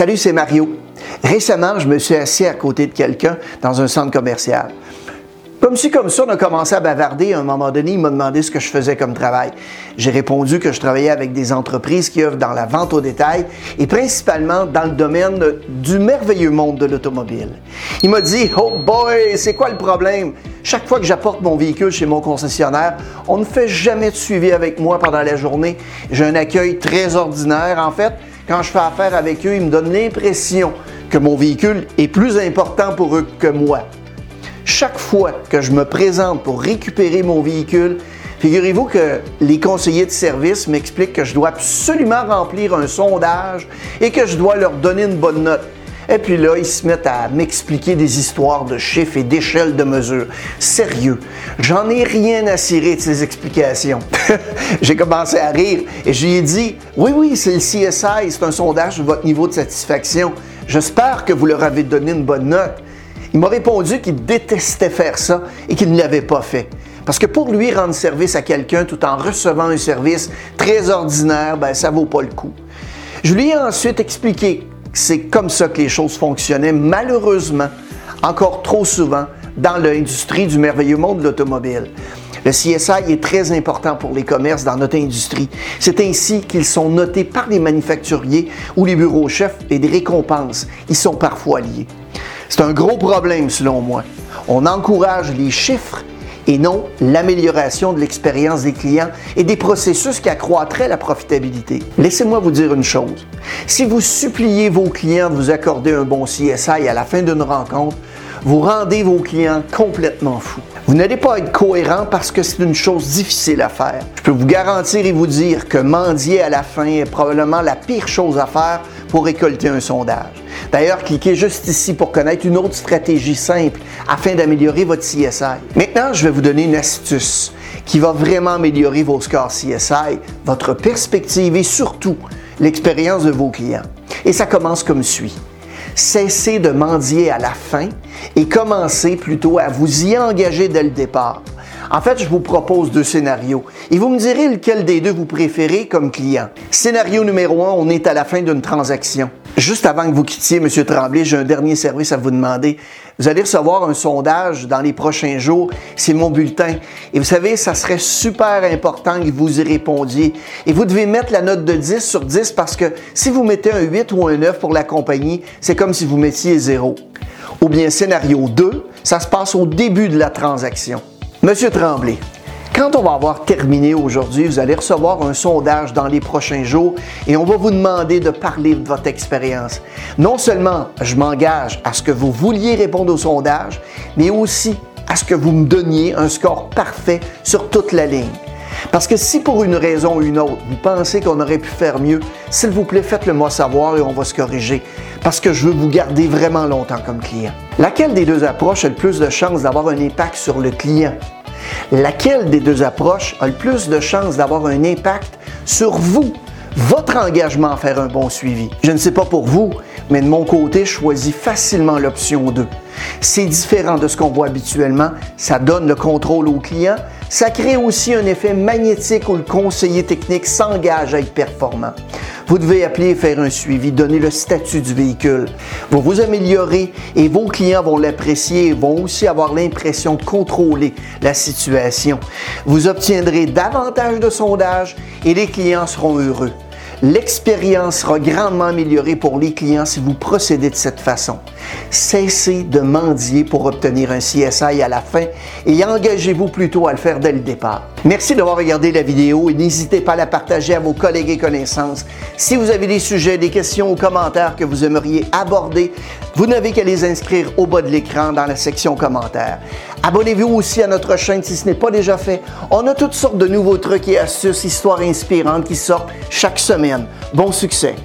Salut, c'est Mario. Récemment, je me suis assis à côté de quelqu'un dans un centre commercial. Comme si comme ça, on a commencé à bavarder. À un moment donné, il m'a demandé ce que je faisais comme travail. J'ai répondu que je travaillais avec des entreprises qui œuvrent dans la vente au détail et principalement dans le domaine du merveilleux monde de l'automobile. Il m'a dit, oh boy, c'est quoi le problème? Chaque fois que j'apporte mon véhicule chez mon concessionnaire, on ne fait jamais de suivi avec moi pendant la journée. J'ai un accueil très ordinaire. En fait, quand je fais affaire avec eux, ils me donnent l'impression que mon véhicule est plus important pour eux que moi. Chaque fois que je me présente pour récupérer mon véhicule, figurez-vous que les conseillers de service m'expliquent que je dois absolument remplir un sondage et que je dois leur donner une bonne note. Et puis là, ils se mettent à m'expliquer des histoires de chiffres et d'échelles de mesure. Sérieux, j'en ai rien à cirer de ces explications. J'ai commencé à rire et je lui ai dit Oui, oui, c'est le CSI, c'est un sondage de votre niveau de satisfaction. J'espère que vous leur avez donné une bonne note. Il m'a répondu qu'il détestait faire ça et qu'il ne l'avait pas fait. Parce que pour lui, rendre service à quelqu'un tout en recevant un service très ordinaire, ben, ça vaut pas le coup. Je lui ai ensuite expliqué c'est comme ça que les choses fonctionnaient, malheureusement, encore trop souvent, dans l'industrie du merveilleux monde de l'automobile. Le CSI est très important pour les commerces dans notre industrie. C'est ainsi qu'ils sont notés par les manufacturiers ou les bureaux chefs et des récompenses. Ils sont parfois liés. C'est un gros problème selon moi. On encourage les chiffres et non l'amélioration de l'expérience des clients et des processus qui accroîtraient la profitabilité. Laissez-moi vous dire une chose. Si vous suppliez vos clients de vous accorder un bon CSI à la fin d'une rencontre, vous rendez vos clients complètement fous. Vous n'allez pas être cohérent parce que c'est une chose difficile à faire. Je peux vous garantir et vous dire que mendier à la fin est probablement la pire chose à faire pour récolter un sondage. D'ailleurs, cliquez juste ici pour connaître une autre stratégie simple afin d'améliorer votre CSI. Maintenant, je vais vous donner une astuce qui va vraiment améliorer vos scores CSI, votre perspective et surtout l'expérience de vos clients. Et ça commence comme suit. Cessez de mendier à la fin et commencez plutôt à vous y engager dès le départ. En fait, je vous propose deux scénarios et vous me direz lequel des deux vous préférez comme client. Scénario numéro un, on est à la fin d'une transaction. Juste avant que vous quittiez, M. Tremblay, j'ai un dernier service à vous demander. Vous allez recevoir un sondage dans les prochains jours. C'est mon bulletin. Et vous savez, ça serait super important que vous y répondiez. Et vous devez mettre la note de 10 sur 10 parce que si vous mettez un 8 ou un 9 pour la compagnie, c'est comme si vous mettiez 0. Ou bien scénario 2, ça se passe au début de la transaction. Monsieur Tremblay, quand on va avoir terminé aujourd'hui, vous allez recevoir un sondage dans les prochains jours et on va vous demander de parler de votre expérience. Non seulement je m'engage à ce que vous vouliez répondre au sondage, mais aussi à ce que vous me donniez un score parfait sur toute la ligne. Parce que si pour une raison ou une autre, vous pensez qu'on aurait pu faire mieux, s'il vous plaît, faites-le moi savoir et on va se corriger. Parce que je veux vous garder vraiment longtemps comme client. Laquelle des deux approches a le plus de chances d'avoir un impact sur le client? Laquelle des deux approches a le plus de chances d'avoir un impact sur vous, votre engagement à faire un bon suivi? Je ne sais pas pour vous, mais de mon côté, je choisis facilement l'option 2. C'est différent de ce qu'on voit habituellement, ça donne le contrôle au client, ça crée aussi un effet magnétique où le conseiller technique s'engage à être performant. Vous devez appeler et faire un suivi, donner le statut du véhicule. Vous vous améliorez et vos clients vont l'apprécier et vont aussi avoir l'impression de contrôler la situation. Vous obtiendrez davantage de sondages et les clients seront heureux. L'expérience sera grandement améliorée pour les clients si vous procédez de cette façon. Cessez de mendier pour obtenir un CSI à la fin et engagez-vous plutôt à le faire dès le départ. Merci d'avoir regardé la vidéo et n'hésitez pas à la partager à vos collègues et connaissances. Si vous avez des sujets, des questions ou commentaires que vous aimeriez aborder, vous n'avez qu'à les inscrire au bas de l'écran dans la section commentaires. Abonnez-vous aussi à notre chaîne si ce n'est pas déjà fait. On a toutes sortes de nouveaux trucs et astuces, histoires inspirantes qui sortent chaque semaine. Bon succès!